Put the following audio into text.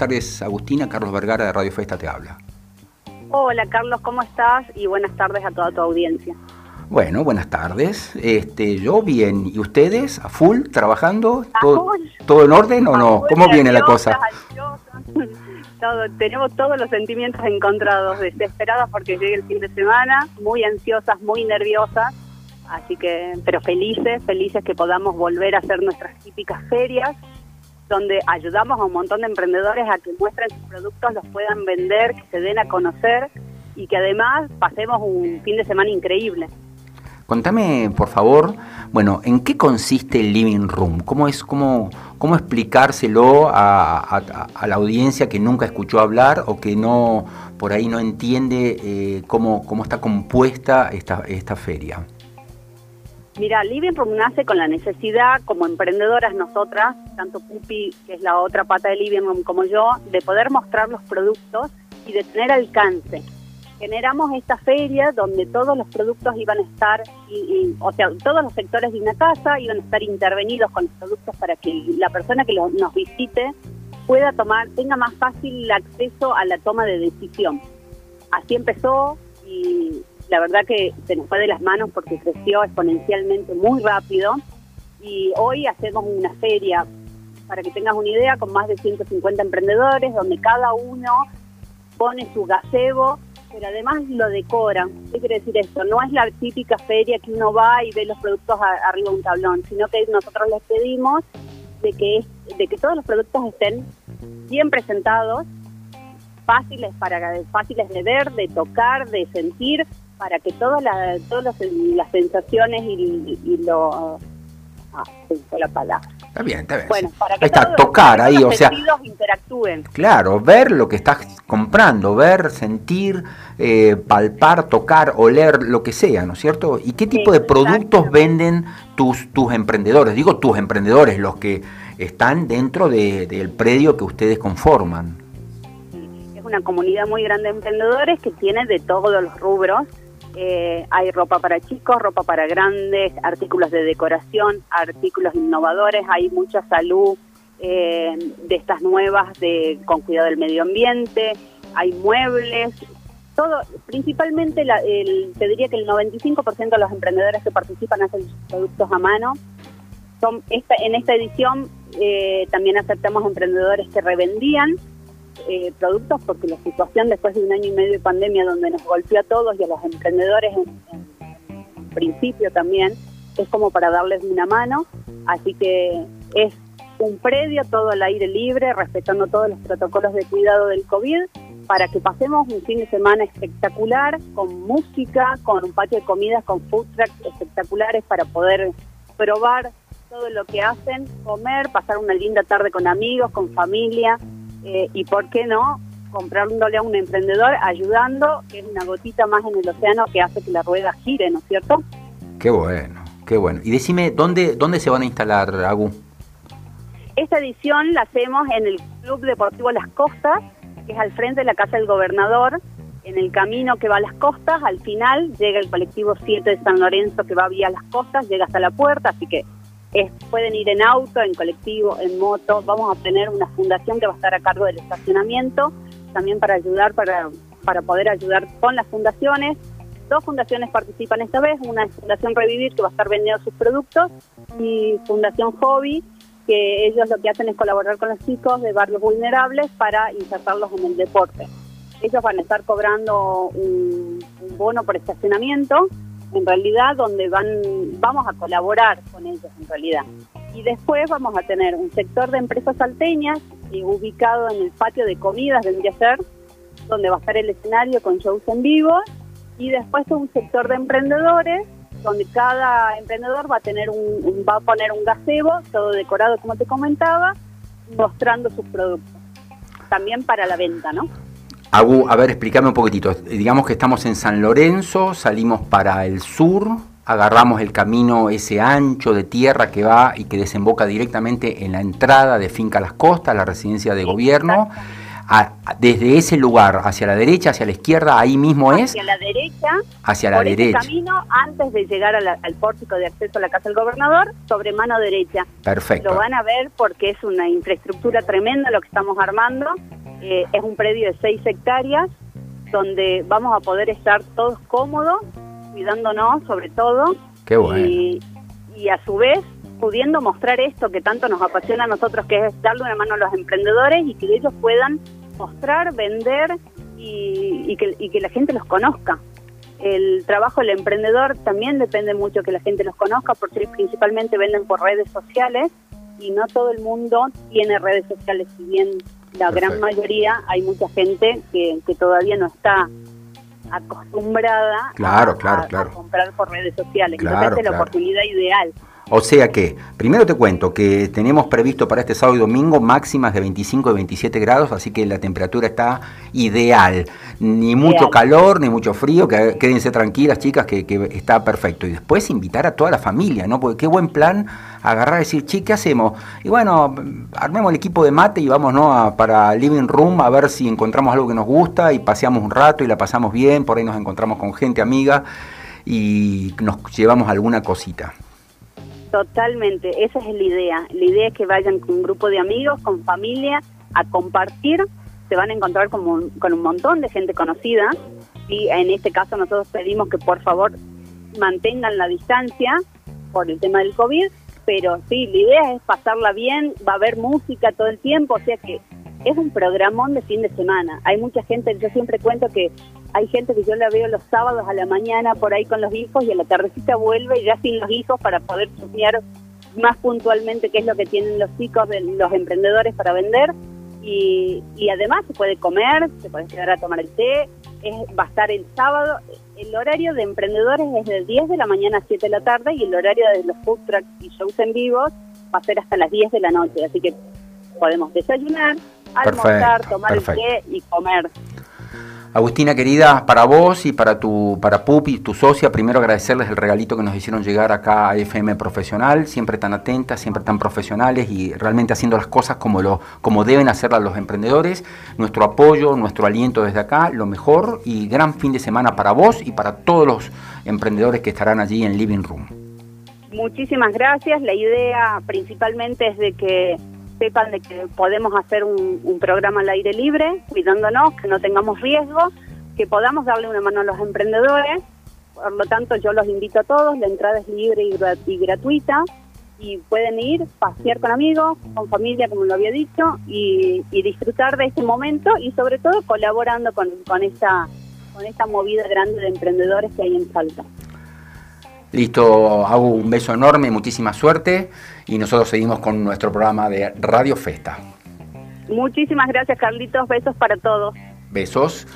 tardes, Agustina. Carlos Vergara de Radio Festa te habla. Hola, Carlos, ¿cómo estás? Y buenas tardes a toda tu audiencia. Bueno, buenas tardes. Este, yo bien. ¿Y ustedes? ¿A full? ¿Trabajando? ¿Todo, ¿todo en orden o no? ¿Cómo viene la cosa? Todo, tenemos todos los sentimientos encontrados, desesperadas porque llegue el fin de semana, muy ansiosas, muy nerviosas, así que, pero felices, felices que podamos volver a hacer nuestras típicas ferias, donde ayudamos a un montón de emprendedores a que muestren sus productos, los puedan vender, que se den a conocer y que además pasemos un fin de semana increíble. Contame, por favor, bueno, ¿en qué consiste el living room? ¿Cómo es, cómo, cómo explicárselo a, la audiencia que nunca escuchó hablar o que no, por ahí no entiende eh, cómo, cómo está compuesta esta, esta feria? Mira, Living Room nace con la necesidad, como emprendedoras nosotras, tanto Pupi, que es la otra pata de Living Room, como yo, de poder mostrar los productos y de tener alcance generamos esta feria donde todos los productos iban a estar, y, o sea, todos los sectores de una casa iban a estar intervenidos con los productos para que la persona que nos visite pueda tomar, tenga más fácil acceso a la toma de decisión. Así empezó y la verdad que se nos fue de las manos porque creció exponencialmente muy rápido y hoy hacemos una feria, para que tengas una idea, con más de 150 emprendedores, donde cada uno pone su gazebo pero además lo decoran. ¿Qué quiere decir esto? No es la típica feria que uno va y ve los productos arriba de un tablón, sino que nosotros les pedimos de que, de que todos los productos estén bien presentados, fáciles para fáciles de ver, de tocar, de sentir, para que todas las todas las sensaciones y, y lo ah, la palabra Está bien, está bien. Bueno, para que está, tocar ahí, o sea. interactúen. Claro, ver lo que estás comprando, ver, sentir, eh, palpar, tocar, oler, lo que sea, ¿no es cierto? ¿Y qué tipo de productos venden tus, tus emprendedores? Digo tus emprendedores, los que están dentro del predio que ustedes conforman. Es una comunidad muy grande de emprendedores que tiene de todos los rubros eh, hay ropa para chicos, ropa para grandes, artículos de decoración, artículos innovadores, hay mucha salud eh, de estas nuevas de con cuidado del medio ambiente, hay muebles, todo, principalmente la, el, te diría que el 95% de los emprendedores que participan hacen productos a mano. Son esta, en esta edición eh, también aceptamos emprendedores que revendían eh, productos porque la situación después de un año y medio de pandemia donde nos golpeó a todos y a los emprendedores en, principio también es como para darles una mano. Así que es un predio todo al aire libre respetando todos los protocolos de cuidado del COVID para que pasemos un fin de semana espectacular con música con un patio de comidas con food trucks espectaculares para poder probar todo lo que hacen, comer, pasar una linda tarde con amigos, con familia, eh, y por qué no comprándole a un emprendedor ayudando, que es una gotita más en el océano que hace que la rueda gire, ¿no es cierto? Qué bueno, qué bueno. Y decime, ¿dónde, dónde se van a instalar, Agu? Esta edición la hacemos en el Club Deportivo Las Costas, que es al frente de la Casa del Gobernador. En el camino que va a las costas, al final llega el colectivo 7 de San Lorenzo que va vía las costas, llega hasta la puerta, así que pueden ir en auto, en colectivo, en moto. Vamos a tener una fundación que va a estar a cargo del estacionamiento, también para ayudar, para, para poder ayudar con las fundaciones. Dos fundaciones participan esta vez, una es Fundación Revivir, que va a estar vendiendo sus productos, y Fundación Hobby, que ellos lo que hacen es colaborar con los chicos de barrios vulnerables para insertarlos en el deporte. Ellos van a estar cobrando un bono por estacionamiento en realidad donde van vamos a colaborar con ellos en realidad. Y después vamos a tener un sector de empresas salteñas eh, ubicado en el patio de comidas a ser, donde va a estar el escenario con shows en vivo y después un sector de emprendedores donde cada emprendedor va a tener un, va a poner un gazebo todo decorado como te comentaba mostrando sus productos también para la venta, ¿no? A ver, explícame un poquitito. Digamos que estamos en San Lorenzo, salimos para el sur, agarramos el camino ese ancho de tierra que va y que desemboca directamente en la entrada de Finca Las Costas, la residencia de gobierno. desde ese lugar, hacia la derecha, hacia la izquierda, ahí mismo es. Hacia la derecha. Hacia la por derecha. camino antes de llegar al pórtico de acceso a la casa del gobernador, sobre mano derecha. Perfecto. Lo van a ver porque es una infraestructura tremenda lo que estamos armando. Eh, es un predio de 6 hectáreas donde vamos a poder estar todos cómodos, cuidándonos sobre todo. Qué bueno. Y, y a su vez pudiendo mostrar esto que tanto nos apasiona a nosotros, que es darle una mano a los emprendedores y que ellos puedan mostrar, vender y, que, y que la gente los conozca. El trabajo del emprendedor también depende mucho que la gente los conozca, porque principalmente venden por redes sociales y no todo el mundo tiene redes sociales, si bien la gran mayoría hay mucha gente que, que todavía no está acostumbrada claro, claro, claro. comprar por redes sociales. Entonces es la oportunidad ideal. O sea que, primero te cuento que tenemos previsto para este sábado y domingo máximas de 25 y 27 grados, así que la temperatura está ideal. Ni mucho calor, ni mucho frío, que quédense tranquilas chicas, que, está perfecto. Y después invitar a toda la familia, ¿no? Porque qué buen plan agarrar y decir, che, ¿qué hacemos? Y bueno, armemos el equipo de mate y vamos ¿no? para Living Room a ver si encontramos algo que nos gusta y paseamos un rato y la pasamos bien, por ahí nos encontramos con gente amiga y nos llevamos alguna cosita. Totalmente, esa es la idea. La idea es que vayan con un grupo de amigos, con familia, a compartir. Se van a encontrar con un, con un montón de gente conocida. Y en este caso nosotros pedimos que por favor mantengan la distancia por el tema del COVID. Pero sí, la idea es pasarla bien, va a haber música todo el tiempo, o sea que es un programón de fin de semana. Hay mucha gente, yo siempre cuento que hay gente que yo la veo los sábados a la mañana por ahí con los hijos y a la tardecita vuelve ya sin los hijos para poder estudiar más puntualmente qué es lo que tienen los chicos, de los emprendedores para vender. Y, y además se puede comer, se puede quedar a tomar el té, es, va a estar el sábado. El horario de emprendedores es de 10 de la mañana a 7 de la tarde y el horario de los food trucks y shows en vivos va a ser hasta las 10 de la noche. Así que podemos desayunar, almorzar, tomar el té y comer. Agustina querida, para vos y para tu para Pupi, tu socia, primero agradecerles el regalito que nos hicieron llegar acá a FM Profesional, siempre tan atentas, siempre tan profesionales y realmente haciendo las cosas como lo como deben hacerlas los emprendedores. Nuestro apoyo, nuestro aliento desde acá, lo mejor y gran fin de semana para vos y para todos los emprendedores que estarán allí en Living Room. Muchísimas gracias. La idea principalmente es de que sepan de que podemos hacer un, programa al aire libre, cuidándonos, que no tengamos riesgo, que podamos darle una mano a los emprendedores. Por lo tanto, yo los invito a todos, la entrada es libre y, gratuita y pueden ir, pasear con amigos, con familia, como lo había dicho, y, disfrutar de este momento y sobre todo colaborando con, con, esta, con esta movida grande de emprendedores que hay en Salta. Listo, hago un beso enorme, muchísima suerte y nosotros seguimos con nuestro programa de Radio Festa. Muchísimas gracias Carlitos, besos para todos. Besos.